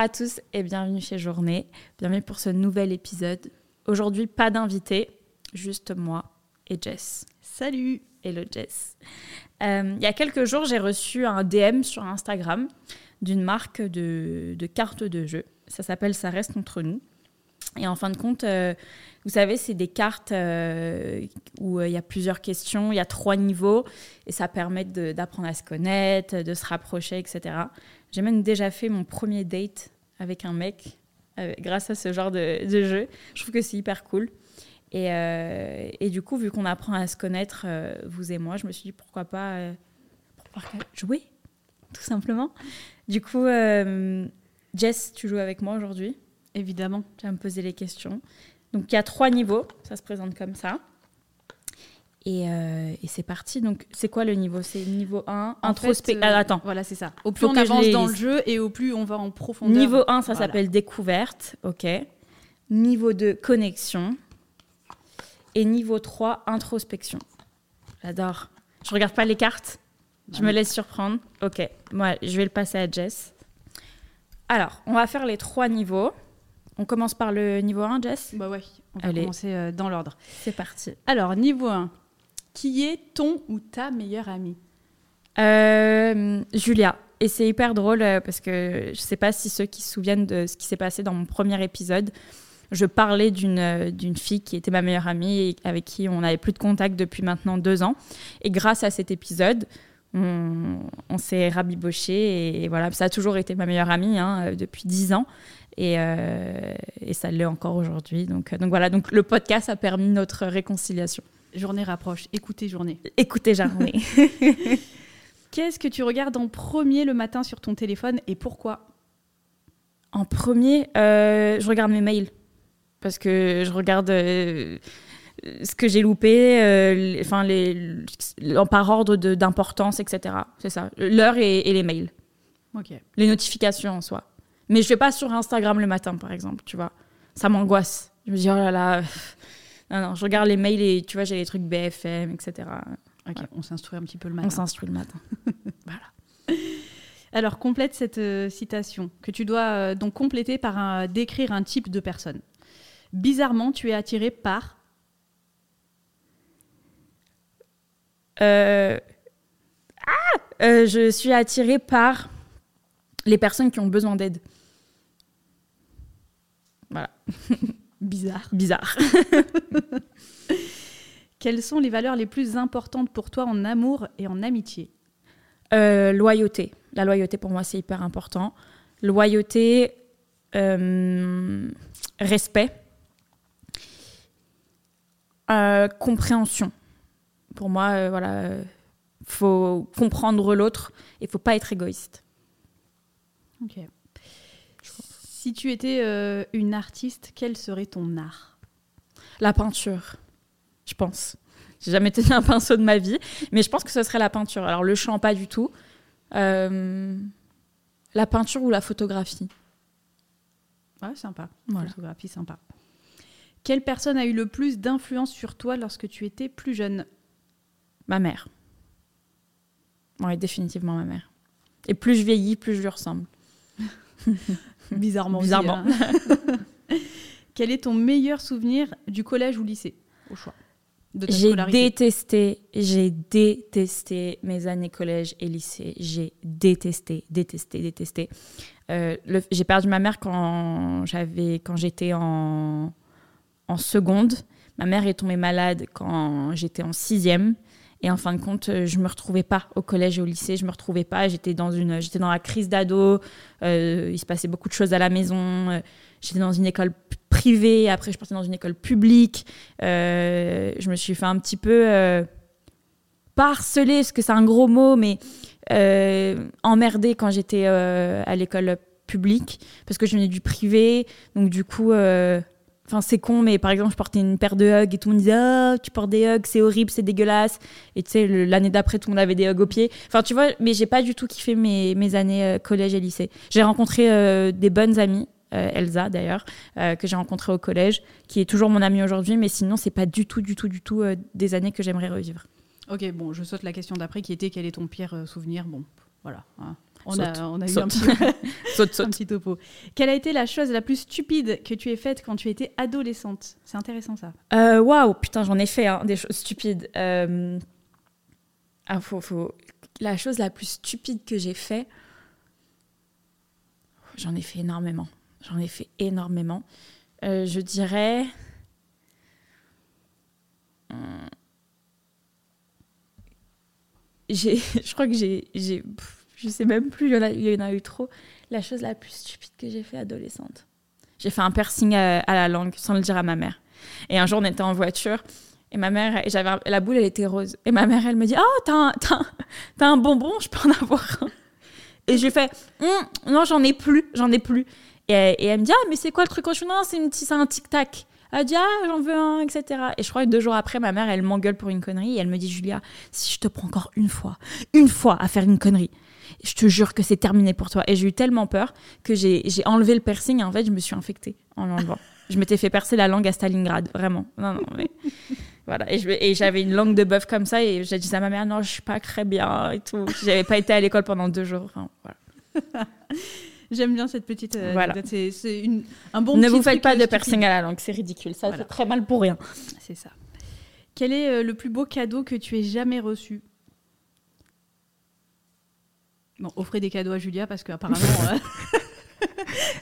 à tous et bienvenue chez Journée. Bienvenue pour ce nouvel épisode. Aujourd'hui, pas d'invité, juste moi et Jess. Salut Hello Jess. Euh, il y a quelques jours, j'ai reçu un DM sur Instagram d'une marque de, de cartes de jeu. Ça s'appelle Ça reste entre nous. Et en fin de compte, euh, vous savez, c'est des cartes euh, où il y a plusieurs questions, il y a trois niveaux, et ça permet d'apprendre à se connaître, de se rapprocher, etc. J'ai même déjà fait mon premier date avec un mec euh, grâce à ce genre de, de jeu. Je trouve que c'est hyper cool. Et, euh, et du coup, vu qu'on apprend à se connaître, euh, vous et moi, je me suis dit pourquoi pas, pourquoi pas jouer, tout simplement. Du coup, Jess, tu joues avec moi aujourd'hui. Évidemment. Tu vas me poser les questions. Donc il y a trois niveaux, ça se présente comme ça. Et, euh, et c'est parti. Donc c'est quoi le niveau? C'est niveau 1, En introspect. fait, euh, ah, attends. Voilà, c'est ça. Au plus Faut on avance les dans le jeu et au plus on va en profondeur. Niveau 1, ça Voilà. s'appelle découverte. Ok. Niveau 2, connexion. Et niveau 3, introspection. J'adore. Je regarde pas les cartes. Je me laisse surprendre. Ok. Moi, je vais le passer à Jess. Alors, on va faire les trois niveaux. On commence par le niveau 1, Jess? Bah ouais, on va Allez. commencer euh, dans l'ordre. C'est parti. Alors, niveau 1. Qui est ton ou ta meilleure amie Euh, Julia. Et c'est hyper drôle euh, parce que je sais pas si ceux qui se souviennent de ce qui s'est passé dans mon premier épisode. Je parlais d'une euh, d'une fille qui était ma meilleure amie et avec qui on n'avait plus de contact depuis maintenant deux ans. Et grâce à cet épisode, on, s'est rabiboché et, voilà, ça a toujours été ma meilleure amie hein, depuis dix ans. Et, et ça l'est encore aujourd'hui. Donc, donc voilà, donc le podcast a permis notre réconciliation. Journée rapproche. Écoutez, journée. Écoutez, Jarné. Qu'est-ce que tu regardes en premier le matin sur ton téléphone et pourquoi? En premier, euh, je regarde mes mails. Parce que je regarde euh, ce que j'ai loupé, euh, les- enfin, les, par ordre d'importance, etc. C'est ça. L'heure et, et les mails. Ok. Les notifications en soi. Mais je vais pas sur Instagram le matin, par exemple, tu vois. Ça m'angoisse. Je me dis, oh là là. Non, non, je regarde les mails et tu vois, j'ai les trucs BFM, etc. Ok, Voilà. on s'instruit un petit peu le On matin. s'instruit le matin. voilà. Alors, complète cette euh, citation que tu dois euh, donc compléter par un- décrire un type de personne. Bizarrement, tu es attiré par. Euh, Ah Euh, Je suis attirée par les personnes qui ont besoin d'aide. Voilà. Bizarre. Bizarre. Quelles sont les valeurs les plus importantes pour toi en amour et en amitié Euh, loyauté. La loyauté, pour moi, c'est hyper important. Loyauté, euh, respect, euh, compréhension. Pour moi, voilà, faut comprendre l'autre et faut pas être égoïste. Ok. Si tu étais euh, une artiste, quel serait ton art? La peinture, je pense. J'ai jamais tenu un pinceau de ma vie, mais je pense que ce serait la peinture. Alors le chant, pas du tout. Euh, la peinture ou la photographie? Ouais, sympa. Voilà. Photographie sympa. Quelle personne a eu le plus d'influence sur toi lorsque tu étais plus jeune? Ma mère. Oui, définitivement ma mère. Et plus je vieillis, plus je lui ressemble. Bizarrement. Bizarrement. hein. Quel est ton meilleur souvenir du collège ou lycée Au choix. J'ai détesté, j'ai détesté mes années collège et lycée. J'ai détesté, détesté, détesté. Euh, j'ai perdu ma mère quand j'avais, quand j'étais en, en seconde. Ma mère est tombée malade quand j'étais en sixième. Et en fin de compte, euh, je me retrouvais pas au collège et au lycée. Je me retrouvais pas. J'étais dans une, j'étais dans la crise d'ado. Euh, il se passait beaucoup de choses à la maison. Euh, J'étais dans une école privée. Après, je partais dans une école publique. Je me suis fait un petit peu euh, pas harceler, parce que c'est un gros mot, mais emmerdée quand j'étais à l'école publique, parce que je venais du privé. Donc, du coup, enfin, c'est con, mais par exemple, je portais une paire de hugs et tout le monde disait Ah, tu portes des hugs, c'est horrible, c'est dégueulasse. Et tu sais, l'année d'après, tout le monde avait des hugs aux pieds. Enfin, tu vois, mais j'ai pas du tout kiffé mes, mes années euh, collège et lycée. J'ai rencontré euh, des bonnes amies. euh, Elsa d'ailleurs, que j'ai rencontrée au collège, qui est toujours mon amie aujourd'hui, mais sinon c'est pas du tout, du tout, du tout des années que j'aimerais revivre. Ok, bon, je saute la question d'après qui était quel est ton pire souvenir? Bon, voilà. hein. On Saute. a, on a eu un petit, Saute, un saute. petit topo. Quelle a été la chose la plus stupide que tu aies faite quand tu étais adolescente? C'est intéressant ça. Euh, Waouh, putain, j'en ai fait hein, des choses stupides. Euh, Ah, faut, faut... La chose la plus stupide que j'ai fait, j'en ai fait énormément. J'en ai fait énormément. Euh, je dirais. Hum, J'ai, je crois que j'ai, je sais même plus. Il y, en a, eu trop. La chose la plus stupide que j'ai fait adolescente. J'ai fait un piercing à, à la langue sans le dire à ma mère. Et un jour, on était en voiture. Et ma mère, j'avais la boule, elle était rose. Et ma mère, elle me dit Oh, t'as un, bonbon, je peux en avoir un. Et j'ai fait Hum, Non, j'en ai plus, j'en ai plus. Et, elle me dit Ah, mais c'est quoi le truc Je suis Non, c'est un tic-tac. Elle dit Ah, j'en veux un, etc. Et je crois que deux jours après, ma mère, elle m'engueule pour une connerie. Et elle me dit Julia, si je te prends encore une fois, une fois à faire une connerie, je te jure que c'est terminé pour toi. Et j'ai eu tellement peur que j'ai, enlevé le piercing et en fait, je me suis infectée en l'enlevant. je m'étais fait percer la langue à Stalingrad, vraiment. Non, non, mais. Voilà, et, j'avais une langue de bœuf comme ça, et j'ai dit à ma mère, non, je suis pas très bien, et tout. J'avais pas été à l'école pendant deux jours. Enfin, voilà. J'aime bien cette petite. euh, Voilà. C'est, c'est un bon ne petit vous faites pas euh, de stupide. piercing à la langue, c'est ridicule. Ça Voilà. fait très mal pour rien. C'est ça. Quel est euh, le plus beau cadeau que tu aies jamais reçu? Bon, offrez des cadeaux à Julia parce qu'apparemment. euh,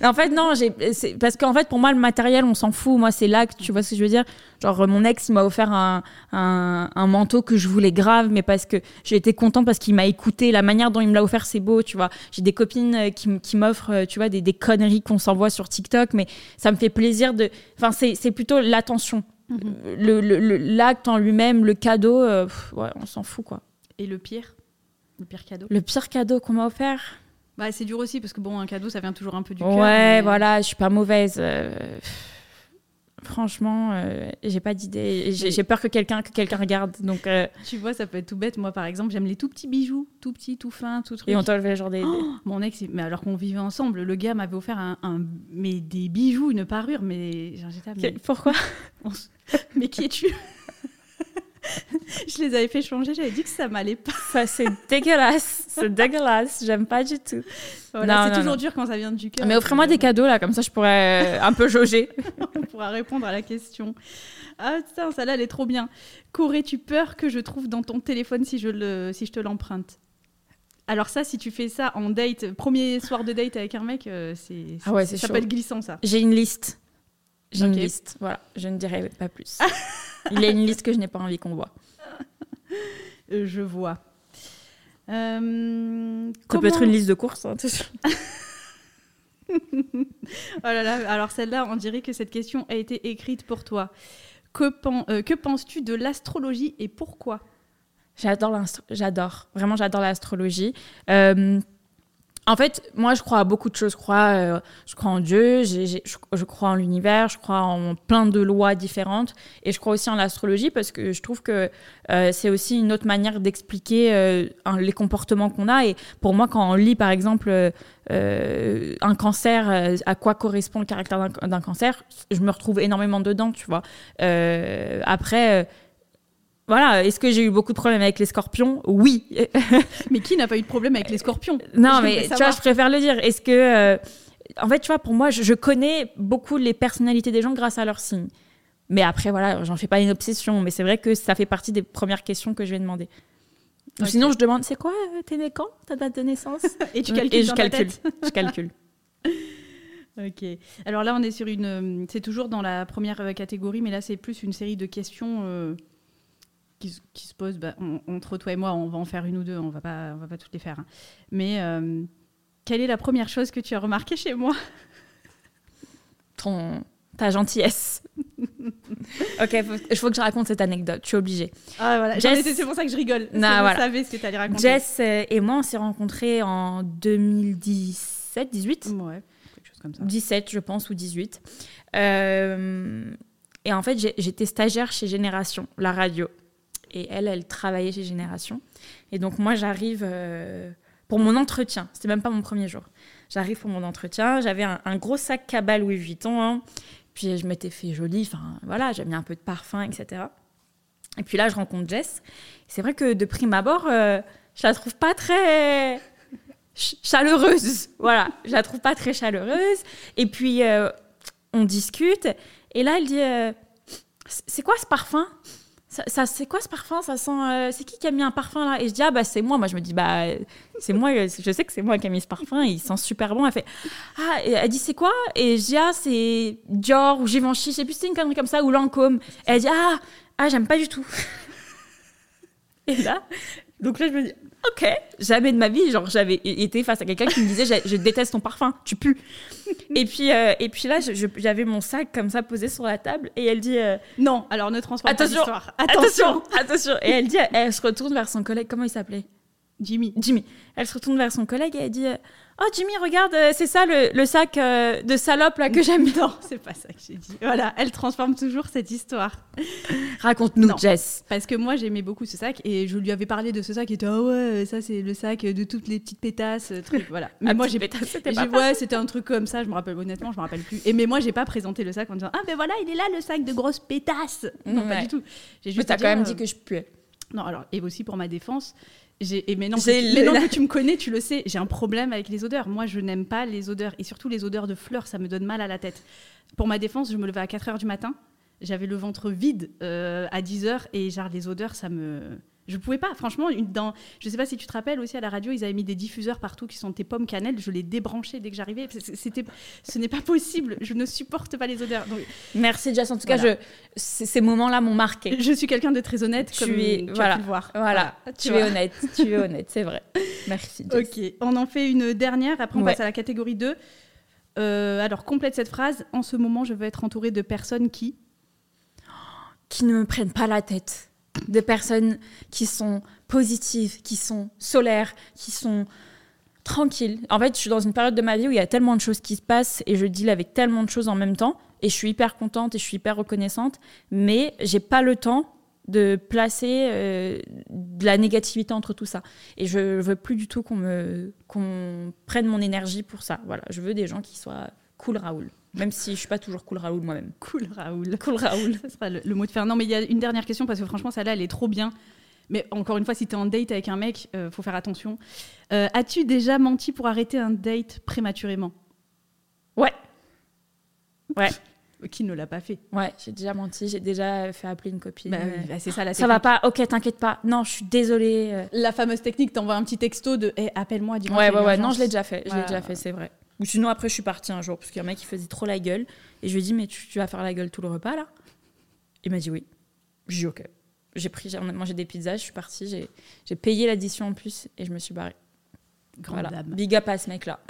En fait, non, parce qu'en fait, pour moi, le matériel, on s'en fout. Moi, c'est l'acte, tu vois ce que je veux dire Genre, mon ex, il m'a offert un, un, un manteau que je voulais grave, mais parce que j'ai été contente parce qu'il m'a écouté. La manière dont il me l'a offert, c'est beau, tu vois. J'ai des copines euh, qui, qui m'offrent, euh, tu vois, des, des conneries qu'on s'envoie sur TikTok, mais ça me fait plaisir de. Enfin, c'est, c'est plutôt l'attention. Le, le- le- l'acte en lui-même, le cadeau, euh, pff, ouais, on s'en fout, quoi. Et le pire? Le pire cadeau Le pire cadeau qu'on m'a offert bah, C'est dur aussi parce que bon, un cadeau, ça vient toujours un peu du cœur. Ouais, mais- voilà, je suis pas mauvaise. euh, Franchement, euh, j'ai pas d'idée. J'ai Mais- peur que quelqu'un que quelqu'un regarde. Donc, euh, Tu vois, ça peut être tout bête. Moi, par exemple, j'aime les tout petits bijoux, tout petits, tout fins, tout trucs. et on fait genre des. Oh, mon ex, mais alors qu'on vivait ensemble, le gars m'avait offert un, un- mais des bijoux, une parure, mais genre, mais, Pourquoi mais qui es-tu? Je les avais fait changer, j'avais dit que ça m'allait pas. Ça, c'est dégueulasse. C'est dégueulasse. J'aime pas du tout. Voilà, c'est toujours non. dur quand ça vient du cœur. Mais offrez-moi des cadeaux là, comme ça je pourrais euh, un peu jauger. On pourra répondre à la question. Ah putain, celle-là, elle est trop bien. Qu'aurais-tu peur que je trouve dans ton téléphone si je, le, si je te l'emprunte? Alors ça, si tu fais ça en date, premier soir de date avec un mec, euh, c'est Ah ouais, c'est ça chaud. peut être glissant ça. J'ai une liste. J'ai une liste. Voilà, je ne dirai pas plus. Il y a une liste que je n'ai pas envie qu'on voit. Euh, je vois. Euh, Ça peut être une liste de courses. hein. Oh là là, alors celle-là, on dirait que cette question a été écrite pour toi. Que, pen- euh, que penses-tu de l'astrologie et pourquoi? J'adore j'adore. Vraiment, j'adore l'astrologie. Euh, en fait, moi, je crois à beaucoup de choses. Je crois, euh, je crois en Dieu, je, crois en l'univers, je crois en plein de lois différentes. Et je crois aussi en l'astrologie parce que je trouve que euh, c'est aussi une autre manière d'expliquer euh, les comportements qu'on a. Et pour moi, quand on lit, par exemple, un cancer, à quoi correspond le caractère d'un- cancer, je me retrouve énormément dedans, tu vois. Après... euh, voilà, est-ce que j'ai eu beaucoup de problèmes avec les scorpions Oui. Mais qui n'a pas eu de problème avec les scorpions non, mais tu vois, je préfère le dire. Est-ce que. euh, en fait, tu vois, pour moi, je, je connais beaucoup les personnalités des gens grâce à leurs signes. Mais après, voilà, j'en fais pas une obsession. Mais c'est vrai que ça fait partie des premières questions que je vais demander. Sinon, je demande c'est quoi euh, T'es né quand Ta date de naissance Et tu Et calcules je dans ta calcule. tête Je calcule. Ok. Alors là, on est sur une. euh, C'est toujours dans la première euh, catégorie, mais là, c'est plus une série de questions euh, qui, se- qui se posent. bah, on- entre toi et moi, on va en faire une ou deux. On va pas, on va pas toutes les faire. hein. Mais euh, quelle est la première chose que tu as remarqué chez moi? Ton, ta gentillesse. ok, il faut que je raconte cette anecdote. Je suis obligée. Ah voilà. Jess- C'est pour ça que je rigole. Non, que je voilà. savais ce que tu allais raconter. Jess euh, et moi, on s'est rencontrés en 2017, 18 Ouais. Quelque chose comme ça. 17, je pense, ou 18. Euh, et en fait, j'étais stagiaire chez Génération, la radio. Et elle, elle travaillait chez Génération. Et donc, moi, j'arrive euh, pour mon entretien. C'était même pas mon premier jour. J'arrive pour mon entretien. J'avais un, gros sac cabal Louis Vuitton. hein. Puis, je m'étais fait jolie. Enfin, voilà, j'avais mis un peu de parfum, etc. Et puis là, je rencontre Jess. C'est vrai que de prime abord, euh, je la trouve pas très. chaleureuse. Voilà, je la trouve pas très chaleureuse. Et puis, euh, on discute. Et là, elle dit euh, C'est quoi ce parfum? Ça, c'est quoi ce parfum? Ça sent. Euh, c'est qui qui a mis un parfum là? Et je dis ah bah c'est moi. Moi je me dis bah c'est moi. Je sais que c'est moi qui a mis ce parfum. Il sent super bon. Elle fait ah. Elle dit c'est quoi? Et je dis ah c'est Dior ou Givenchy. Je sais plus c'est une connerie comme ça ou Lancôme. Et elle dit ah ah j'aime pas du tout. et là donc là je me dis ok, jamais de ma vie, genre j'avais été face à quelqu'un qui me disait je, déteste ton parfum, tu pues. et puis euh, et puis là j'avais mon sac comme ça posé sur la table et elle dit euh, non, alors ne transforme pas l'histoire. Attention, attention, Et elle dit, elle se retourne vers son collègue, comment il s'appelait? Jimmy. Jimmy. Elle se retourne vers son collègue et elle dit Oh Jimmy, regarde, euh, c'est ça le, sac euh, de salope là que j'aime. Non, c'est pas ça que j'ai dit. Voilà, elle transforme toujours cette histoire. Raconte-nous, Jess. Parce que moi j'aimais beaucoup ce sac et je lui avais parlé de ce sac et était ah ouais, ça c'est le sac de toutes les petites pétasses, truc, voilà. Mais moi j'ai c'était pas. Ouais, c'était un truc comme ça. Je me rappelle honnêtement, je me rappelle plus. Et mais moi j'ai pas présenté le sac en disant ah ben voilà, il est là le sac de grosses pétasses. Non, pas du tout. J'ai juste. Mais t'as quand même dit que je puais. Non, alors et aussi pour ma défense, et maintenant, que, tu, me connais, tu le sais, j'ai un problème avec les odeurs. Moi, je n'aime pas les odeurs. Et surtout, les odeurs de fleurs, ça me donne mal à la tête. Pour ma défense, je me levais à 4 h du matin. J'avais le ventre vide euh, à 10 h. Et genre, les odeurs, ça me je pouvais pas, franchement. Dans, je sais pas si tu te rappelles aussi à la radio, ils avaient mis des diffuseurs partout qui sont tes pommes cannelle. Je les débranchais dès que j'arrivais. C'était, ce n'est pas possible. Je ne supporte pas les odeurs. Merci Jess. En tout cas, je, ces moments-là m'ont marqué. Je suis quelqu'un de très honnête, tu comme es, tu voilà, as pu le voir. Voilà, tu, es honnête. tu es honnête, c'est vrai. Merci. Jess. Ok, on en fait une dernière. Après, on passe à la catégorie 2. Euh, alors, complète cette phrase. En ce moment, je veux être entourée de personnes qui qui ne me prennent pas la tête de personnes qui sont positives, qui sont solaires, qui sont tranquilles. En fait, je suis dans une période de ma vie où il y a tellement de choses qui se passent et je deal avec tellement de choses en même temps. Et je suis hyper contente et je suis hyper reconnaissante, mais j'ai pas le temps de placer euh, de la négativité entre tout ça. Et je veux plus du tout qu'on me qu'on prenne mon énergie pour ça. Voilà, je veux des gens qui soient cool Raoul. Même si je suis pas toujours cool Raoul moi-même. Cool Raoul. Cool Raoul. Ça sera le, mot de faire. Non, mais il y a une dernière question parce que franchement, celle-là, elle est trop bien. Mais encore une fois, si tu es en date avec un mec, euh, faut faire attention. Euh, as-tu déjà menti pour arrêter un date prématurément? Ouais. Ouais. Qui ne l'a pas fait? Ouais, j'ai déjà menti, j'ai déjà fait appeler une copine. Bah, bah, c'est ça la technique. Ça va pas, ok, t'inquiète pas. Non, je suis désolée. Euh. La fameuse technique, t'envoies un petit texto de hey, appelle-moi, dis-moi. Ouais, ouais, ouais, non, je l'ai déjà fait, je l'ai déjà fait, c'est vrai. Ou sinon, après, je suis partie un jour, parce qu'il y a un mec qui faisait trop la gueule. Et je lui ai dit, mais tu, vas faire la gueule tout le repas, là? Il m'a dit oui. J'ai dit, ok. J'ai pris, j'ai mangé des pizzas, je suis partie, j'ai payé l'addition en plus, et je me suis barrée. voilà. Big up à ce mec-là.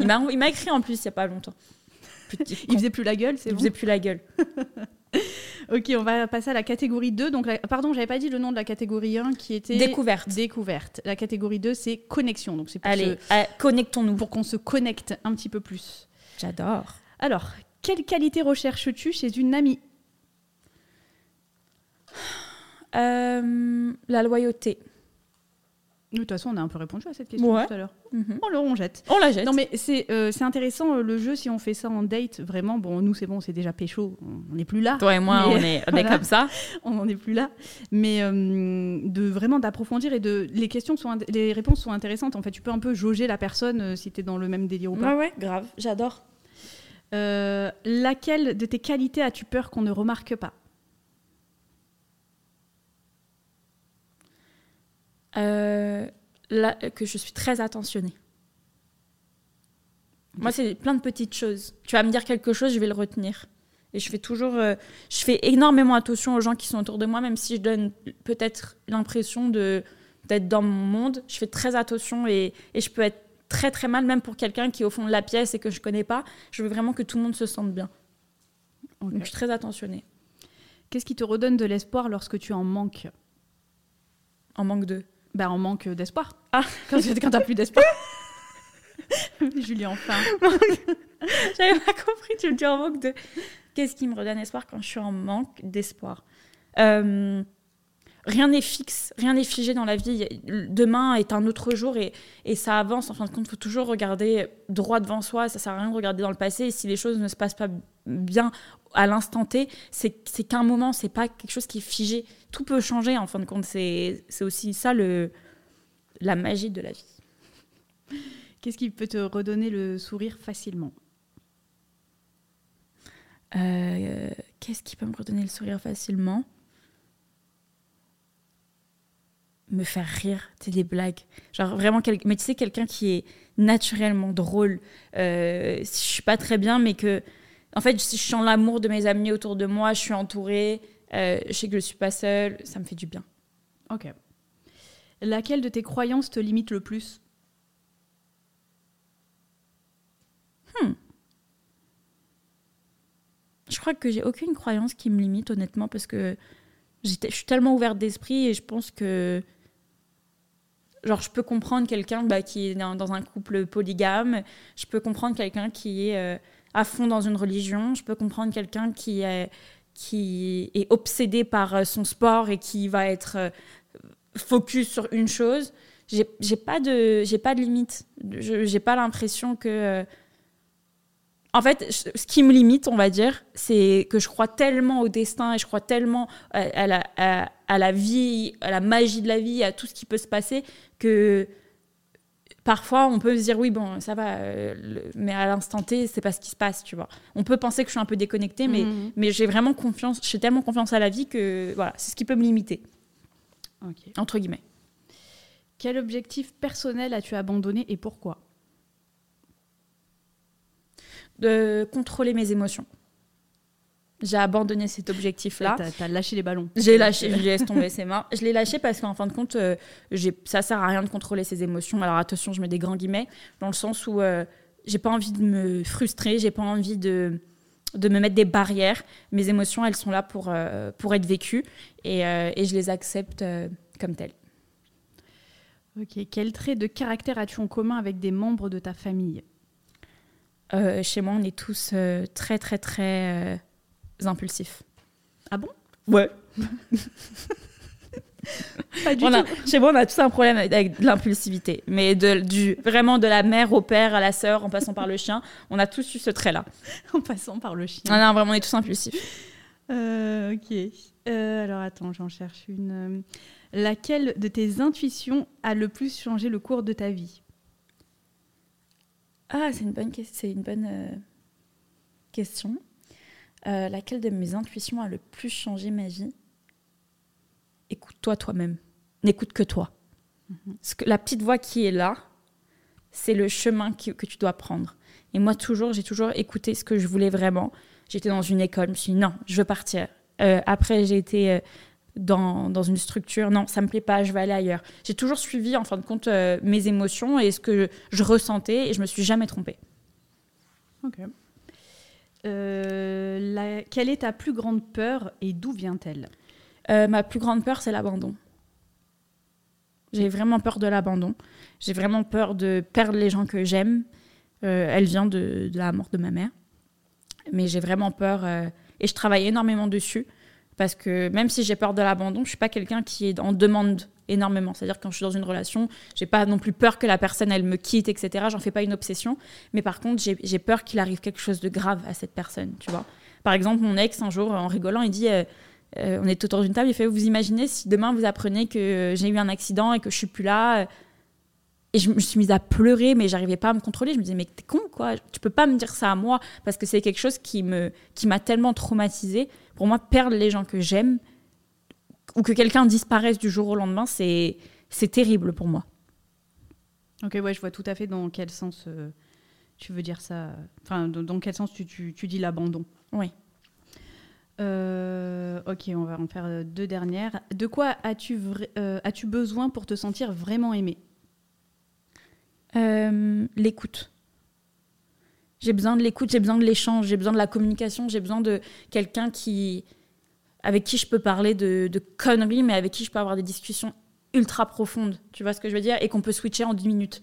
il m'a écrit en plus il n'y a pas longtemps. il faisait plus la gueule, c'est Il faisait plus la gueule. ok, on va passer à la catégorie 2. Donc, la, pardon, j'avais pas dit le nom de la catégorie 1 qui était découverte. Découverte. La catégorie 2, c'est connexion. Donc, c'est Allez, euh, connectons-nous. Pour qu'on se connecte un petit peu plus. J'adore. Alors, quelle qualité recherches-tu chez une amie? Euh, La loyauté. De toute façon, on a un peu répondu à cette question tout à l'heure. Mhm. On, le, jette. On la jette. Non, mais c'est euh, intéressant euh, le jeu si on fait ça en date. Vraiment, bon, nous, c'est bon, c'est déjà pécho. On n'est plus là. Toi et moi, on est, on est comme ça. on n'en est plus là. Mais euh, de vraiment d'approfondir et de. Les questions sont. Les réponses sont intéressantes. En fait, tu peux un peu jauger la personne si tu es dans le même délire ou pas. Ouais, ouais, grave. J'adore. laquelle de tes qualités as-tu peur qu'on ne remarque pas? Euh, là, que je suis très attentionnée. Moi, c'est plein de petites choses. Tu vas me dire quelque chose, je vais le retenir. Et je fais toujours, euh, je fais énormément attention aux gens qui sont autour de moi, même si je donne peut-être l'impression de d'être dans mon monde. Je fais très attention et, et, je peux être très très mal, même pour quelqu'un qui est au fond de la pièce et que je connais pas. Je veux vraiment que tout le monde se sente bien. Donc, je suis très attentionnée. Qu'est-ce qui te redonne de l'espoir lorsque tu en manques? En manque de bah, on manque d'espoir. Ah, quand, quand t'as plus d'espoir. Julien, enfin. J'avais pas compris, tu me dis en manque de. Qu'est-ce qui me redonne espoir quand je suis en manque d'espoir euh, Rien n'est fixe, rien n'est figé dans la vie. Demain est un autre jour et, et ça avance. En fin de compte, il faut toujours regarder droit devant soi. Ça sert à rien de regarder dans le passé. Et si les choses ne se passent pas bien à l'instant T, c'est qu'un moment, c'est pas quelque chose qui est figé. Tout peut changer en fin de compte. C'est aussi ça le, la magie de la vie. Qu'est-ce qui peut te redonner le sourire facilement? Euh, Qu'est-ce qui peut me redonner le sourire facilement? Me faire rire, c'est des blagues. Genre vraiment, quel- mais tu sais, quelqu'un qui est naturellement drôle. Euh, je suis pas très bien, mais que. En fait, je sens l'amour de mes amis autour de moi, je suis entourée, euh, je sais que je suis pas seule, ça me fait du bien. Ok. Laquelle de tes croyances te limite le plus? Je crois que j'ai aucune croyance qui me limite, honnêtement, parce que je suis tellement ouverte d'esprit et je pense que. Genre, je peux comprendre quelqu'un bah, qui est dans, dans un couple polygame, je peux comprendre quelqu'un qui est euh, à fond dans une religion, je peux comprendre quelqu'un qui est, qui est obsédé par euh, son sport et qui va être euh, focus sur une chose. J'ai pas, de- j'ai pas de limite. J'ai pas l'impression que. euh, en fait, ce qui me limite, on va dire, c'est que je crois tellement au destin et je crois tellement à, la, à la vie, à la magie de la vie, à tout ce qui peut se passer, que parfois on peut se dire oui, bon, ça va, euh, le- mais à l'instant T, c'est pas ce qui se passe, tu vois. On peut penser que je suis un peu déconnectée, mais, Mhm. mais j'ai vraiment confiance, j'ai tellement confiance à la vie que voilà, c'est ce qui peut me limiter, entre guillemets. Quel objectif personnel as-tu abandonné et pourquoi? De contrôler mes émotions. J'ai abandonné cet objectif-là. T'as t'as lâché les ballons. J'ai lâché, je laisse tomber ses mains. Je l'ai lâché parce qu'en fin de compte, euh, j'ai- ça sert à rien de contrôler ses émotions. Alors attention, je mets des grands guillemets, dans le sens où euh, j'ai pas envie de me frustrer, j'ai pas envie de, de me mettre des barrières. Mes émotions, elles sont là pour, euh, pour être vécues et, euh, et je les accepte euh, comme telles. Ok. Quel trait de caractère as-tu en commun avec des membres de ta famille? Chez moi, on est tous très, très, très impulsifs. Ah bon? Ouais. Pas du On a- tout. chez moi, on a tous un problème avec, l'impulsivité. Mais de, du, vraiment de la mère au père, à la sœur, en passant par le chien, on a tous eu ce trait-là. En passant par le chien. Non, non, vraiment, on est tous impulsifs. Euh, ok. Euh, alors attends, j'en cherche une. Laquelle de tes intuitions a le plus changé le cours de ta vie? Ah, c'est une bonne, que- c'est une bonne euh, question. Euh, laquelle de mes intuitions a le plus changé ma vie? Écoute-toi toi-même. N'écoute que toi. Parce que la petite voix qui est là, c'est le chemin qui- que tu dois prendre. Et moi, toujours, j'ai toujours écouté ce que je voulais vraiment. J'étais dans une école, je me suis dit non, je veux partir. Euh, après, j'ai été euh, dans, dans une structure, non, ça me plaît pas, je vais aller ailleurs. J'ai toujours suivi, en fin de compte, euh, mes émotions et ce que je ressentais et je me suis jamais trompée. Ok. Euh, la- Quelle est ta plus grande peur et d'où vient-elle Euh, ma plus grande peur, c'est l'abandon. J'ai vraiment peur de l'abandon. J'ai vraiment peur de perdre les gens que j'aime. Euh, elle vient de, de la mort de ma mère. Mais j'ai vraiment peur euh, et je travaille énormément dessus parce que même si j'ai peur de l'abandon, je suis pas quelqu'un qui est en demande énormément. C'est-à-dire quand je suis dans une relation, j'ai pas non plus peur que la personne elle me quitte, etc. J'en fais pas une obsession. Mais par contre, j'ai peur qu'il arrive quelque chose de grave à cette personne, tu vois. Par exemple, mon ex un jour en rigolant, il dit euh, euh, on est autour d'une table, il fait Vous imaginez si demain vous apprenez que j'ai eu un accident et que je suis plus là euh, Et je me suis mise à pleurer, mais j'arrivais pas à me contrôler. Je me disais Mais t'es con, quoi? Tu peux pas me dire ça à moi parce que c'est quelque chose qui me qui m'a tellement traumatisée. Pour moi, perdre les gens que j'aime ou que quelqu'un disparaisse du jour au lendemain, c'est c'est terrible pour moi. Ok, ouais, je vois tout à fait dans quel sens euh, tu veux dire ça. Enfin, dans, quel sens tu, tu- tu dis l'abandon. Oui. Euh, ok, on va en faire euh, deux dernières. De quoi as-tu euh, besoin pour te sentir vraiment aimé? L'écoute. J'ai besoin de l'écoute, j'ai besoin de l'échange, j'ai besoin de la communication, j'ai besoin de quelqu'un qui avec qui je peux parler de, conneries, mais avec qui je peux avoir des discussions ultra profondes. Tu vois ce que je veux dire? Et qu'on peut switcher en 10 minutes.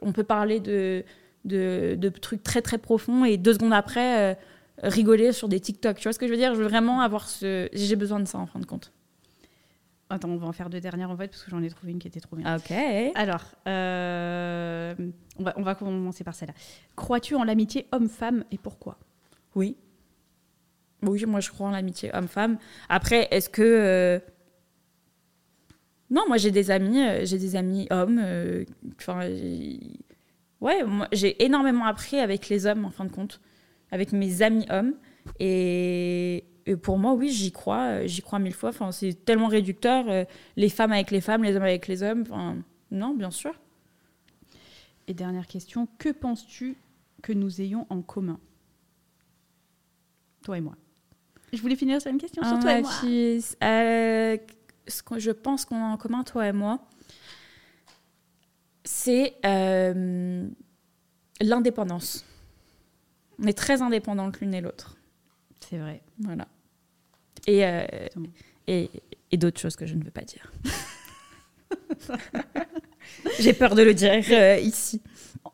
On peut parler de, de, de trucs très très profonds et deux secondes après euh, rigoler sur des TikTok. Tu vois ce que je veux dire? Je veux vraiment avoir ce. J'ai besoin de ça en fin de compte. Attends, on va en faire deux dernières en fait, parce que j'en ai trouvé une qui était trop bien. Ok. Alors, euh, on, va, on va commencer par celle-là. Crois-tu en l'amitié homme-femme et pourquoi? Oui. Oui, moi je crois en l'amitié homme-femme. Après, est-ce que. euh, Non, moi j'ai des amis, euh, j'ai des amis hommes. Enfin. Ouais, moi, j'ai énormément appris avec les hommes, en fin de compte, avec mes amis hommes. Et, et pour moi, oui, j'y crois, euh, j'y crois mille fois. Enfin, c'est tellement réducteur, euh, les femmes avec les femmes, les hommes avec les hommes. Enfin, non, bien sûr. Et dernière question, que penses-tu que nous ayons en commun? Toi et moi. Je voulais finir sur une question sur Ah, toi et moi. fille, euh, ce que je pense qu'on a en commun, toi et moi, c'est euh, l'indépendance. On est très indépendantes l'une et l'autre. C'est vrai. Voilà. Et, euh, et, et d'autres choses que je ne veux pas dire. J'ai peur de le dire euh, ici.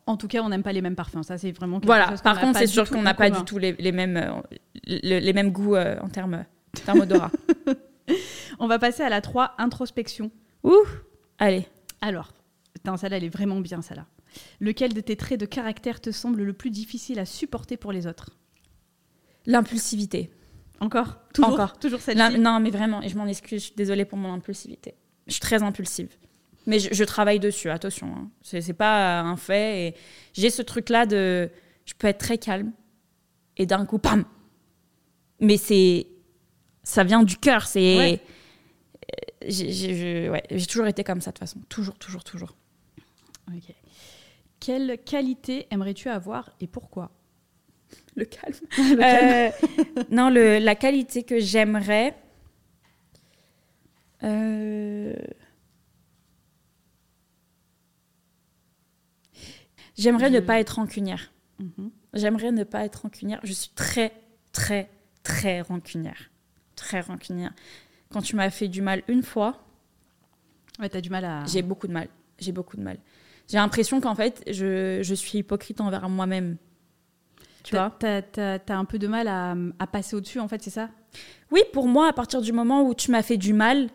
En tout cas, on n'aime pas les mêmes parfums. Ça, c'est vraiment Voilà. chose Par contre, c'est sûr qu'on n'a pas du tout les, les mêmes, euh, le- les mêmes goûts en termes en termes odorat. On va passer à la 3, introspection. Ouh Allez. Alors, putain, celle-là, elle est vraiment bien, celle-là. Lequel de tes traits de caractère te semble le plus difficile à supporter pour les autres? L'impulsivité. Encore? Toujours, Encore. toujours celle-ci non, mais vraiment, et je m'en excuse, je suis désolée pour mon impulsivité. Je suis très impulsive. Mais je, je travaille dessus, attention. Hein. C'est pas un fait. Et j'ai ce truc-là de. Je peux être très calme et d'un coup, pam Mais c'est. Ça vient du cœur. C'est. Ouais. Euh, J'ai ouais, toujours été comme ça, de toute façon. Toujours, toujours, toujours. Ok. Quelle qualité aimerais-tu avoir et pourquoi? Le calme. Euh, non, le, la qualité que j'aimerais. euh, J'aimerais ne Je- pas être rancunière. Mhm. J'aimerais ne pas être rancunière. Je suis très, très, très rancunière. Très rancunière. Quand tu m'as fait du mal une fois, Ouais, t'as du mal à. j'ai beaucoup de mal. J'ai beaucoup de mal. J'ai l'impression qu'en fait, je, je suis hypocrite envers moi-même. Tu vois T'as t'as un peu de mal à, à passer au-dessus, en fait, c'est ça? Oui, pour moi, à partir du moment où tu m'as fait du mal,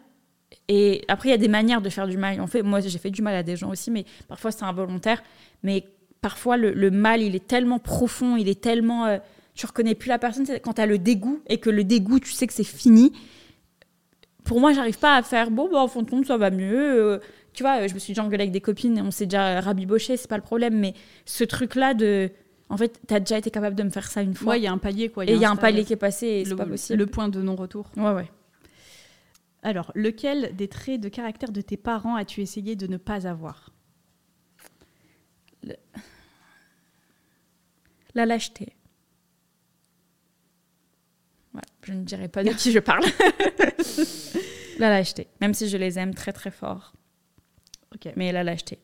et après, il y a des manières de faire du mal. En fait, moi, j'ai fait du mal à des gens aussi, mais parfois, c'est involontaire. Mais parfois, le, le mal, il est tellement profond, il est tellement. euh, tu reconnais plus la personne. Quand tu as le dégoût, et que le dégoût, tu sais que c'est fini. Pour moi, j'arrive pas à faire bon, bah, en fond de compte, ça va mieux. euh, tu vois, je me suis déjà engueulée avec des copines et on s'est déjà rabiboché, c'est pas le problème. Mais ce truc-là de. En fait, tu as déjà été capable de me faire ça une fois. Ouais, il y a un palier, quoi. et il y a un palier qui est passé et c'est le, pas possible. le point de non-retour. Ouais, ouais. Alors, lequel des traits de caractère de tes parents as-tu essayé de ne pas avoir? La lâcheté. Ouais, je ne dirais pas de qui je parle. la lâcheté. Même si je les aime très très fort. Ok. Mais la lâcheté.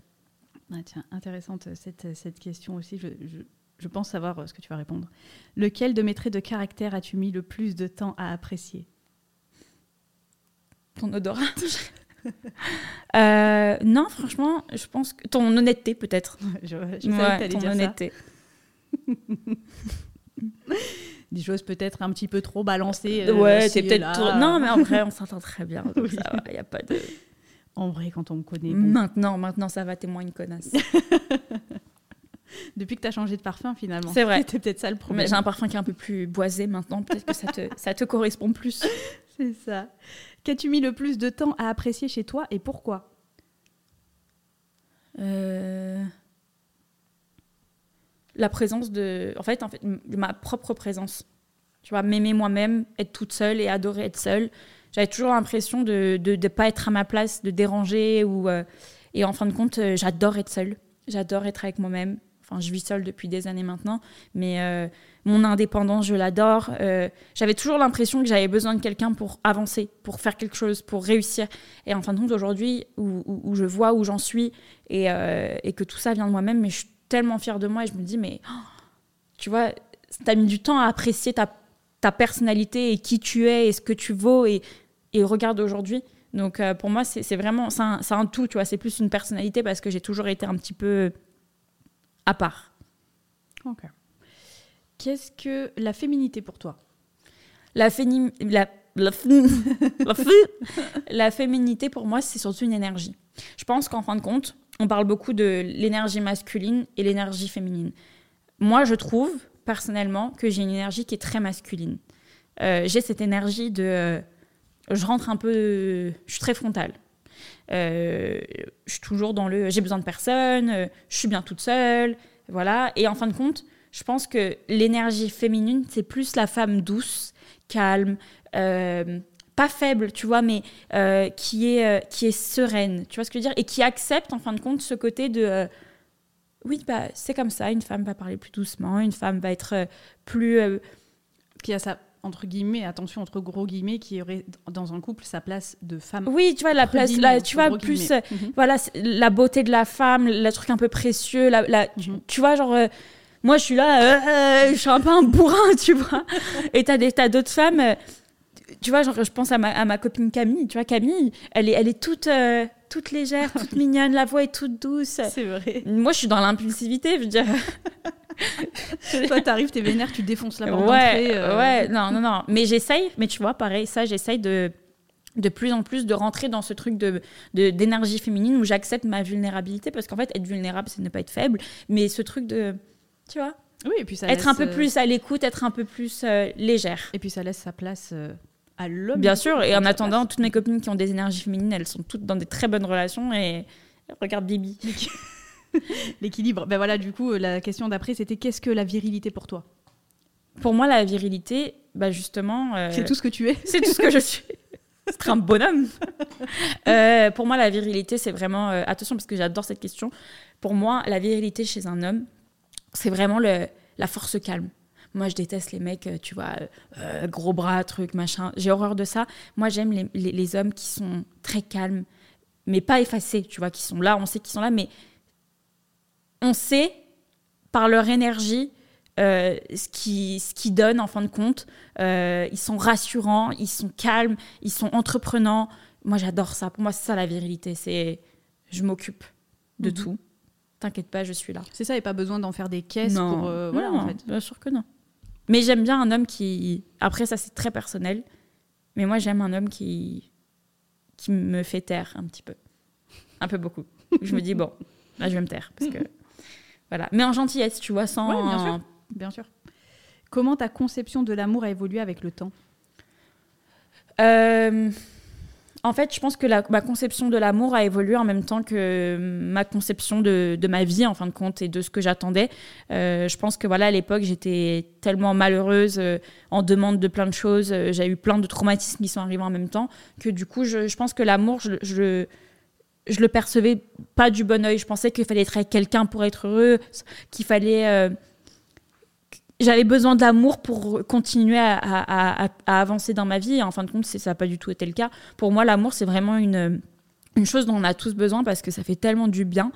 Ah, tiens, intéressante euh, cette, cette question aussi. Je, je- je pense savoir euh, ce que tu vas répondre. Lequel de mes traits de caractère as-tu mis le plus de temps à apprécier? Ton odorat. Euh, non, franchement, je pense que ton honnêteté peut-être. Je, je savais que ton dire ça. honnêteté. Des choses peut-être un petit peu trop balancées. euh, ouais, et peut-être. trop- Non, mais en vrai, on s'entend très bien. Oui. ça y a pas de. En vrai, quand on me connaît, bon. Maintenant, maintenant, ça va, t'es moins une connasse. depuis que tu as changé de parfum finalement. C'est vrai. C'était peut-être ça le problème. J'ai un parfum qui est un peu plus boisé maintenant. Peut-être que ça te, ça te correspond plus. C'est ça. Qu'as-tu mis le plus de temps à apprécier chez toi et pourquoi? Euh, La présence de. En fait, en fait, ma propre présence. Tu vois, m'aimer moi-même, être toute seule et adorer être seule. J'avais toujours l'impression de ne de, de pas être à ma place, de déranger. Ou, euh, Et en fin de compte, euh, j'adore être seule. J'adore être avec moi-même. Je vis seule depuis des années maintenant. Mais euh, mon indépendance, je l'adore. Euh, j'avais toujours l'impression que j'avais besoin de quelqu'un pour avancer, pour faire quelque chose, pour réussir. Et en fin de compte, aujourd'hui, où, je vois où j'en suis et, euh, et que tout ça vient de moi-même, mais je suis tellement fière de moi et je me dis, mais oh, tu vois, t'as mis du temps à apprécier ta, personnalité et qui tu es et ce que tu vaux et, regarde aujourd'hui. Donc pour moi, c'est vraiment, c'est un, un tout, tu vois, c'est plus une personnalité parce que j'ai toujours été un petit peu à part. Ok. Qu'est-ce que la féminité pour toi? La, féni- la, la, la féminité, pour moi, c'est surtout une énergie. Je pense qu'en fin de compte, on parle beaucoup de l'énergie masculine et l'énergie féminine. Moi, je trouve, personnellement, que j'ai une énergie qui est très masculine. Euh, j'ai cette énergie de... euh, je rentre un peu... Je suis très frontale. Euh, je suis toujours dans le j'ai besoin de personne, euh, je suis bien toute seule, voilà. Et en fin de compte, je pense que l'énergie féminine, c'est plus la femme douce, calme, euh, pas faible, tu vois, mais qui, est, qui est sereine, tu vois ce que je veux dire, et qui accepte en fin de compte ce côté de oui, bah, c'est comme ça, une femme va parler plus doucement, une femme va être plus... qui a sa entre guillemets, attention, entre gros guillemets, qui aurait dans un couple sa place de femme. Oui, tu vois, la place, là, tu vois, plus, euh, mhm. voilà, la beauté de la femme, le truc un peu précieux, la, mhm. tu, vois, genre, euh, moi, je suis là, euh, je suis un peu un bourrin, tu vois. Et t'as, as d'autres femmes, tu vois, genre, je pense à ma, à ma, copine Camille, tu vois, Camille, elle est, elle est toute, toute légère, toute mignonne, la voix est toute douce. C'est vrai. Moi, je suis dans l'impulsivité, je veux dire. Toi, t'arrives, t'es vénère, tu défonces la porte ouais, euh. Ouais, non, non, non. Mais j'essaye, mais tu vois, pareil, ça, j'essaye de de plus en plus de rentrer dans ce truc de d'énergie féminine où j'accepte ma vulnérabilité parce qu'en fait être vulnérable c'est ne pas être faible mais ce truc de tu vois oui et puis ça être un peu euh, plus à l'écoute être un peu plus euh, légère et puis ça laisse sa place à l'homme bien sûr et en attendant toutes mes copines qui ont des énergies féminines elles sont toutes dans des très bonnes relations et regarde Bibi L'équilibre. Ben voilà, du coup, la question d'après, c'était qu'est-ce que la virilité pour toi? Pour moi, la virilité, bah justement. Euh, c'est tout ce que tu es. C'est tout ce que je suis. C'est un bonhomme. Euh, pour moi, la virilité, c'est vraiment. Euh, attention, parce que j'adore cette question. Pour moi, la virilité chez un homme, c'est vraiment le, la force calme. Moi, je déteste les mecs, tu vois, gros bras, trucs, machin. J'ai horreur de ça. Moi, j'aime les, les, les, hommes qui sont très calmes, mais pas effacés, tu vois, qui sont là, on sait qu'ils sont là, mais on sait par leur énergie euh, ce qu'ils ce qui donnent en fin de compte. Euh, ils sont rassurants, ils sont calmes, ils sont entreprenants. Moi, j'adore ça. Pour moi, c'est ça la virilité. C'est je m'occupe de mhm. tout. T'inquiète pas, je suis là. C'est ça, et pas besoin d'en faire des caisses non. pour. Euh, voilà, en fait. Bien sûr que non. Mais j'aime bien un homme qui. Après, ça, c'est très personnel. Mais moi, j'aime un homme qui. qui me fait taire un petit peu. Un peu beaucoup. je me dis, bon, là, je vais me taire. Parce que. Voilà. Mais en gentillesse, tu vois, sans. bien, sûr. bien sûr. Comment ta conception de l'amour a évolué avec le temps? Euh, En fait, je pense que la, ma conception de l'amour a évolué en même temps que ma conception de, de, ma vie, en fin de compte, et de ce que j'attendais. Euh, je pense que voilà, à l'époque, j'étais tellement malheureuse, euh, en demande de plein de choses. J'ai eu plein de traumatismes qui sont arrivés en même temps, que du coup, je, je pense que l'amour, je, je je le percevais pas du bon oeil. Je pensais qu'il fallait être quelqu'un pour être heureux, qu'il fallait. Euh, j'avais besoin d'amour pour continuer à, avancer dans ma vie. Et en fin de compte, ça n'a pas du tout été le cas. Pour moi, l'amour, c'est vraiment une chose dont on a tous besoin parce que ça fait tellement du bien.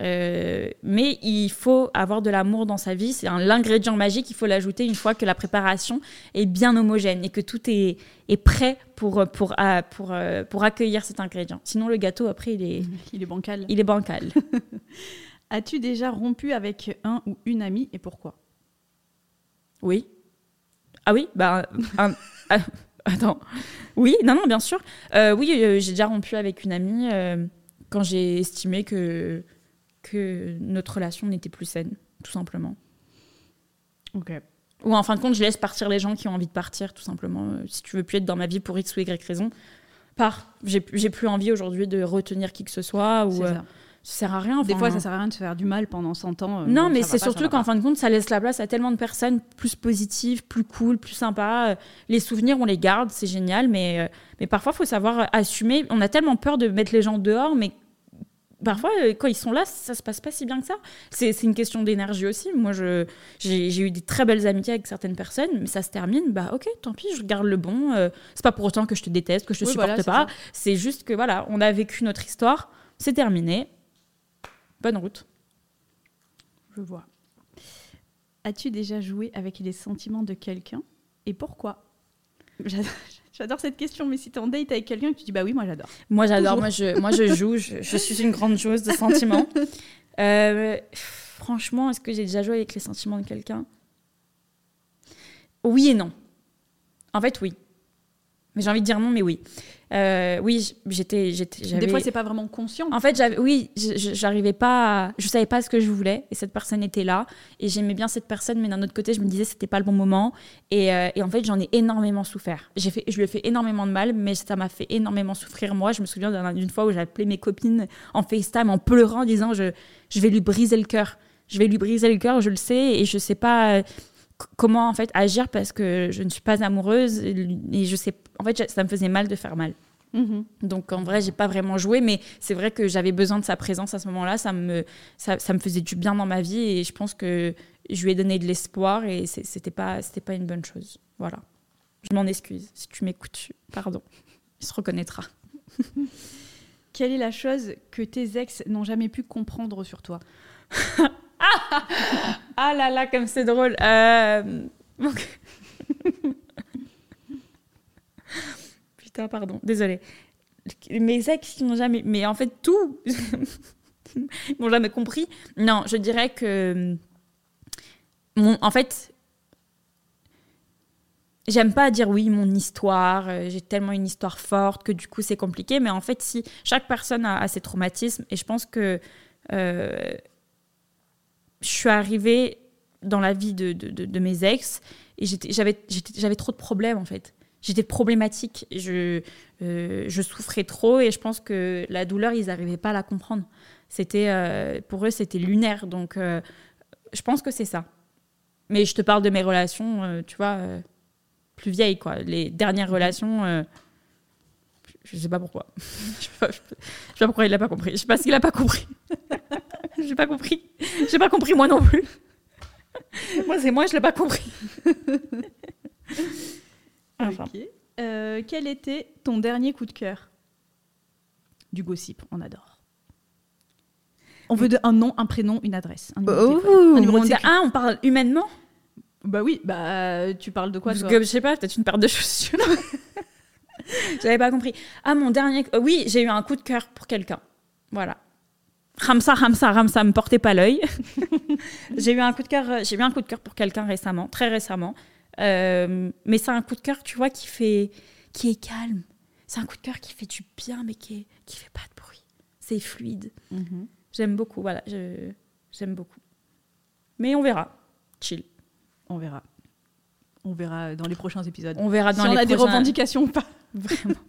Euh, mais il faut avoir de l'amour dans sa vie. C'est l'ingrédient magique. Il faut l'ajouter une fois que la préparation est bien homogène et que tout est, est prêt pour, pour, euh, pour, euh, pour, accueillir cet ingrédient. Sinon, le gâteau, après, il est, il est bancal. Il est bancal. As-tu déjà rompu avec un ou une amie et pourquoi? Oui. Ah oui bah, Attends. Oui, non, non, bien sûr. oui, j'ai déjà rompu avec une amie quand j'ai estimé que que notre relation n'était plus saine, tout simplement. Ok. Ou en fin de compte, je laisse partir les gens qui ont envie de partir, tout simplement. Euh, si tu veux plus être dans ma vie pour X ou Y raison, pars. J'ai plus envie aujourd'hui de retenir qui que ce soit. Ou, euh, ça. sert à rien. Des fois, ça sert à rien de se faire du mal pendant 100 ans. Euh, non, mais c'est surtout qu'en fin de compte, ça laisse la place à tellement de personnes plus positives, plus cool, plus sympas. Les souvenirs, on les garde, c'est génial, mais, mais parfois, il faut savoir assumer. On a tellement peur de mettre les gens dehors, mais parfois, euh, quand ils sont là, ça se passe pas si bien que ça. C'est une question d'énergie aussi. Moi, j'ai eu des très belles amitiés avec certaines personnes, mais ça se termine, bah ok, tant pis, je garde le bon. Euh, c'est pas pour autant que je te déteste, que je te supporte pas. C'est juste que voilà, on a vécu notre histoire, c'est terminé. Bonne route. Je vois. As-tu déjà joué avec les sentiments de quelqu'un et pourquoi? J'adore cette question, mais si tu es en date avec quelqu'un tu dis bah oui, moi j'adore. Moi j'adore, moi je, moi je joue, je, suis une grande joueuse de sentiments. Euh, franchement, est-ce que j'ai déjà joué avec les sentiments de quelqu'un? Oui et non. En fait, oui. Mais j'ai envie de dire non, mais oui. Euh, oui, j'étais, j'étais. Des fois, c'est pas vraiment conscient. En fait, oui, j'arrivais pas, à... je savais pas ce que je voulais, et cette personne était là, et j'aimais bien cette personne, mais d'un autre côté, je me disais c'était pas le bon moment, et, euh, et en fait, j'en ai énormément souffert. J'ai fait, je lui ai fait énormément de mal, mais ça m'a fait énormément souffrir moi. Je me souviens d'une fois où j'ai appelé mes copines en FaceTime en pleurant, en disant je, je vais lui briser le cœur, je vais lui briser le cœur, je le sais, et je sais pas comment en fait agir parce que je ne suis pas amoureuse et je sais en fait ça me faisait mal de faire mal. Mhm. donc en vrai j'ai pas vraiment joué mais c'est vrai que j'avais besoin de sa présence à ce moment-là. Ça me ça, ça, me faisait du bien dans ma vie et je pense que je lui ai donné de l'espoir et c'était pas c'était pas une bonne chose. Voilà. Je m'en excuse. Si tu m'écoutes pardon. Il se reconnaîtra. Quelle est la chose que tes ex n'ont jamais pu comprendre sur toi? Ah là là, comme c'est drôle. Euh, Pardon, désolé. Mes ex, ils n'ont jamais. Mais en fait, tout. ils n'ont jamais compris. Non, je dirais que. Mon... En fait, j'aime pas dire oui, mon histoire, euh, j'ai tellement une histoire forte que du coup c'est compliqué, mais en fait, si chaque personne a, ses traumatismes, et je pense que euh, je suis arrivée dans la vie de, de, mes ex et j'avais trop de problèmes en fait. J'étais problématique, je, euh, je souffrais trop et je pense que la douleur, ils n'arrivaient pas à la comprendre. C'était euh, Pour eux, c'était lunaire. Donc, euh, je pense que c'est ça. Mais je te parle de mes relations, tu vois, plus vieilles, quoi. Les dernières relations, je sais pas pourquoi. je sais pas, sais pas pourquoi il l'a pas compris. Je sais pas ce qu'il a pas compris. J'ai pas compris. J'ai pas compris moi non plus. moi, c'est moi, je l'ai pas compris. Euh, quel était ton dernier coup de cœur? Du gossip, on adore. On veut de, un nom, un prénom, une adresse. Un numéro, oh, un numéro de ah, on parle humainement? Bah oui, bah tu parles de quoi toi? Je sais pas, peut-être une paire de chaussures. J'avais pas compris. Ah, mon dernier. oui, j'ai eu un coup de cœur pour quelqu'un. Voilà. Ramsa, Ramsa, Ramsa, me portait pas l'œil. j'ai eu un coup de cœur, euh, j'ai eu un coup de cœur pour quelqu'un récemment, très récemment. Euh, mais c'est un coup de cœur, tu vois, qui fait, qui est calme. C'est un coup de cœur qui fait du bien, mais qui est, qui fait pas de bruit. C'est fluide. Mhm. J'aime beaucoup, voilà, j'aime beaucoup. Mais on verra. Chill. On verra. On verra dans les prochains épisodes. On verra dans si on a des revendications ou pas. Vraiment.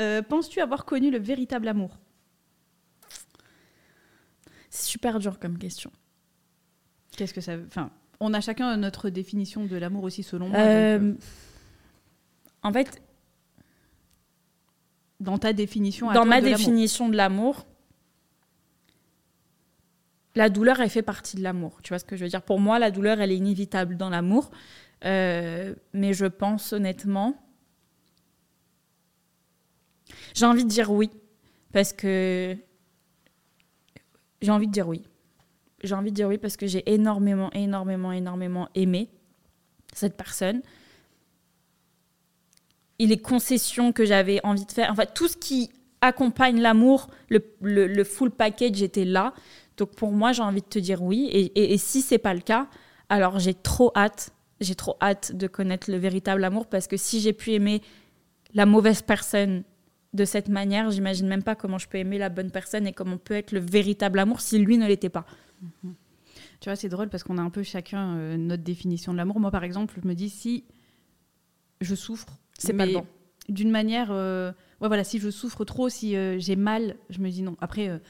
Euh, penses-tu avoir connu le véritable amour? C'est super dur comme question. Qu'est-ce que ça Enfin, on a chacun notre définition de l'amour aussi selon moi. Euh, euh, en fait, dans ta définition, dans ma définition de l'amour, la douleur, elle fait partie de l'amour. Tu vois ce que je veux dire? Pour moi, la douleur, elle est inévitable dans l'amour. Euh, mais je pense honnêtement, j'ai envie de dire oui, parce que j'ai envie de dire oui. J'ai envie de dire oui parce que j'ai énormément, énormément, énormément aimé cette personne. Les concessions que j'avais envie de faire, enfin tout ce qui accompagne l'amour, le, le, full package était là. Donc pour moi, j'ai envie de te dire oui. Et, et, et si c'est pas le cas, alors j'ai trop hâte, j'ai trop hâte de connaître le véritable amour parce que si j'ai pu aimer la mauvaise personne de cette manière, j'imagine même pas comment je peux aimer la bonne personne et comment peut être le véritable amour si lui ne l'était pas. Tu vois, c'est drôle parce qu'on a un peu chacun euh, notre définition de l'amour. Moi, par exemple, je me dis si je souffre, c'est pas bon. D'une manière, euh, ouais, voilà, si je souffre trop, si euh, j'ai mal, je me dis non. Après,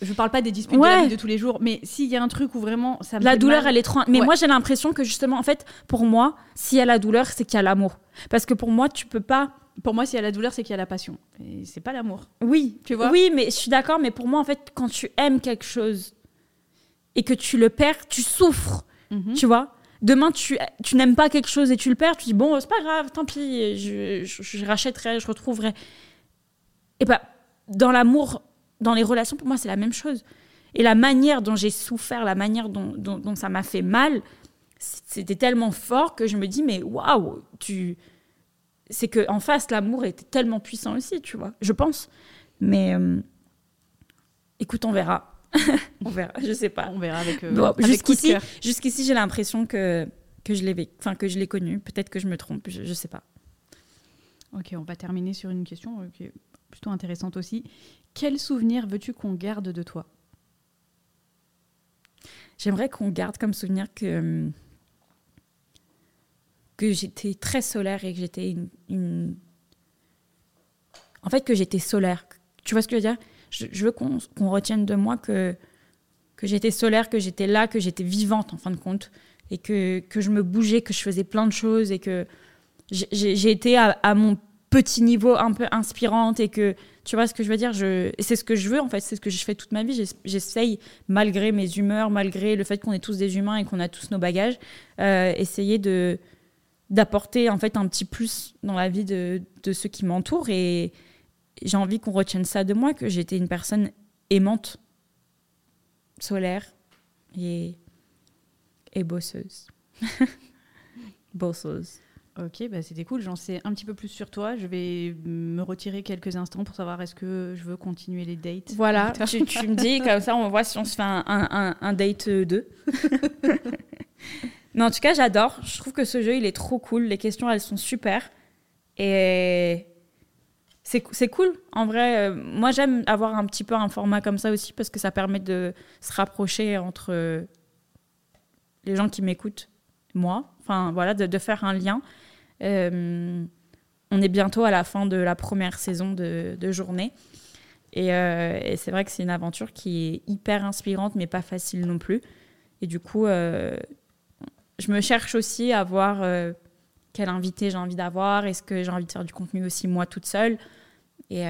je parle pas des disputes de la vie de tous les jours, mais s'il y a un truc où vraiment ça me la douleur, elle est trop. Mais moi, j'ai l'impression que justement, en fait, pour moi, s'il y a la douleur, c'est qu'il y a l'amour. Parce que pour moi, tu peux pas pour moi, s'il y a la douleur, c'est qu'il y a la passion. Et c'est pas l'amour. Oui, tu vois. Oui, mais je suis d'accord. Mais pour moi, en fait, quand tu aimes quelque chose et que tu le perds, tu souffres. Mhm. Tu vois. Demain, tu, tu n'aimes pas quelque chose et tu le perds, tu dis bon, c'est pas grave, tant pis, je, je, rachèterai, je retrouverai. Et bah, dans l'amour, dans les relations, pour moi, c'est la même chose. Et la manière dont j'ai souffert, la manière dont, dont, dont ça m'a fait mal, c'était tellement fort que je me dis mais waouh, tu c'est que en face l'amour était tellement puissant aussi, tu vois. Je pense. Mais euh, écoute, on verra. On verra, je sais pas. On verra avec. Euh, jusqu'ici, jusqu'ici, j'ai l'impression que que je l'ai, enfin que je l'ai connu. Peut-être que je me trompe, je, je sais pas. Ok, on va terminer sur une question euh, qui est plutôt intéressante aussi. Quel souvenir veux-tu qu'on garde de toi? J'aimerais qu'on garde comme souvenir que, que j'étais très solaire et que j'étais une, En fait, que j'étais solaire. Tu vois ce que je veux dire? Je, veux qu'on retienne de moi que, que j'étais solaire, que j'étais là, que j'étais vivante en fin de compte, et que, que je me bougeais, que je faisais plein de choses, et que j'ai été à, mon petit niveau un peu inspirante, et que tu vois ce que je veux dire C'est ce que je veux, en fait. C'est ce que je fais toute ma vie. J'essaye, malgré mes humeurs, malgré le fait qu'on est tous des humains et qu'on a tous nos bagages, euh, essayer de d'apporter en fait un petit plus dans la vie de, de ceux qui m'entourent. Et j'ai envie qu'on retienne ça de moi, que j'étais une personne aimante, solaire et, et bosseuse. bosseuse. Ok, bah c'était cool. J'en sais un petit peu plus sur toi. Je vais me retirer quelques instants pour savoir est-ce que je veux continuer les dates. Voilà, tu, me dis, comme ça on voit si on se fait un, un, un date 2. Mais en tout cas, j'adore. Je trouve que ce jeu, il est trop cool. Les questions, elles sont super. Et c'est cool. En vrai, euh, moi, j'aime avoir un petit peu un format comme ça aussi parce que ça permet de se rapprocher entre les gens qui m'écoutent, moi. Enfin, voilà, de, faire un lien. Euh, on est bientôt à la fin de la première saison de, journée. Euh, et, c'est vrai que c'est une aventure qui est hyper inspirante, mais pas facile non plus. Et du coup, euh, je me cherche aussi à voir quel invité j'ai envie d'avoir. Est-ce que j'ai envie de faire du contenu aussi moi toute seule et,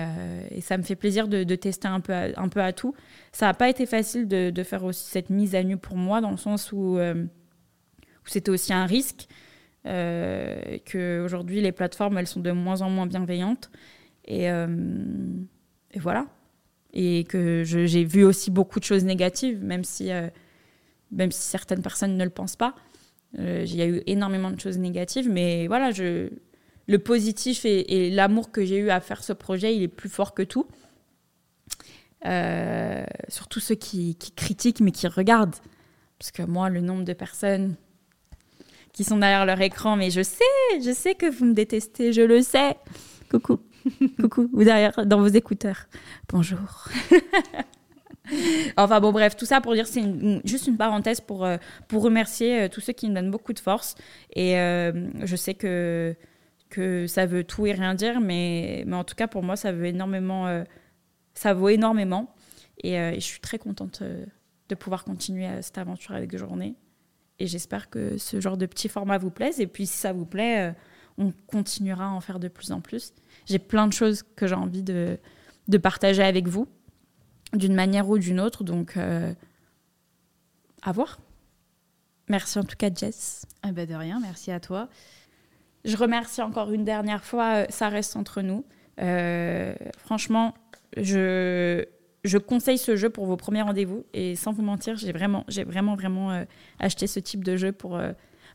ça me fait plaisir de, tester un peu, à, un peu à tout. Ça n'a pas été facile de, faire aussi cette mise à nu pour moi, dans le sens où, où c'était aussi un risque. Euh, qu'aujourd'hui, les plateformes, elles sont de moins en moins bienveillantes. Et, euh, voilà. Et que j'ai vu aussi beaucoup de choses négatives, même si, euh, même si certaines personnes ne le pensent pas. Il y a eu énormément de choses négatives, mais voilà, le positif et, l'amour que j'ai eu à faire ce projet, il est plus fort que tout. surtout ceux qui, qui, critiquent mais qui regardent. Parce que moi, le nombre de personnes qui sont derrière leur écran, mais je sais, je sais que vous me détestez, je le sais. Coucou, coucou, ou derrière, dans vos écouteurs. Bonjour. enfin bon, bref, tout ça pour dire, c'est juste une parenthèse pour, euh, pour remercier euh, tous ceux qui me donnent beaucoup de force. Et euh, je sais que, que ça veut tout et rien dire, mais, mais en tout cas, pour moi, ça veut énormément. ça vaut énormément. Et, je suis très contente de pouvoir continuer cette aventure avec Journée. Et j'espère que ce genre de petit format vous plaise. Et puis si ça vous plaît, on continuera à en faire de plus en plus. J'ai plein de choses que j'ai envie de, de, partager avec vous, d'une manière ou d'une autre. Donc, euh, à voir. Merci en tout cas, Jess. Ah bah de rien, merci à toi. Je remercie encore une dernière fois, euh, ça reste entre nous. franchement, je, je conseille ce jeu pour vos premiers rendez-vous. Et sans vous mentir, j'ai vraiment, j'ai vraiment, vraiment euh, acheté ce type de jeu pour,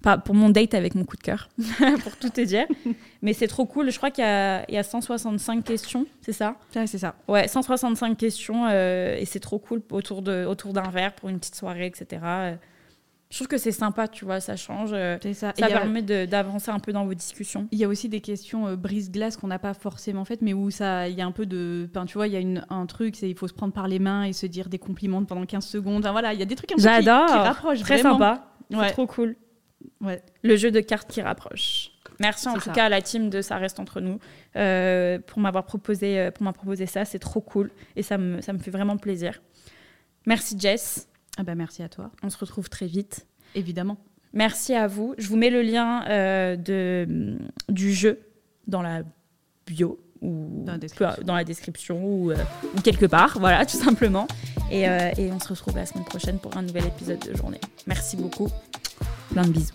euh, pour mon date avec mon coup de cœur, pour tout te dire. Mais c'est trop cool. Je crois qu'il y y a 165 questions, c'est ça? C'est ça. Ouais, 165 questions. Euh, et c'est trop cool autour, de, autour d'un verre pour une petite soirée, etc je trouve que c'est sympa, tu vois, ça change. Euh, ça, ça permet d'avancer un peu dans vos discussions. Il y a aussi des questions euh, brise-glace qu'on n'a pas forcément faites, mais où ça, il y a un peu de. Enfin, tu vois, il y a une, un truc, c'est il faut se prendre par les mains et se dire des compliments pendant 15 secondes. Enfin, voilà, il y a des trucs un peu qui, qui rapprochent. Très sympa. C'est trop cool. Ouais. Le jeu de cartes qui rapproche. Merci en tout cas à la team de Ça reste entre nous euh, pour m'avoir proposé, pour proposé ça. C'est trop cool et ça me, ça me fait vraiment plaisir. Merci Jess. Ah bah merci à toi. On se retrouve très vite. Évidemment. Merci à vous. Je vous mets le lien euh, de, du jeu dans la bio ou dans la description, ou, euh, quelque part, voilà, tout simplement. Et, euh, et on se retrouve la semaine prochaine pour un nouvel épisode de journée. Merci beaucoup. Plein de bisous.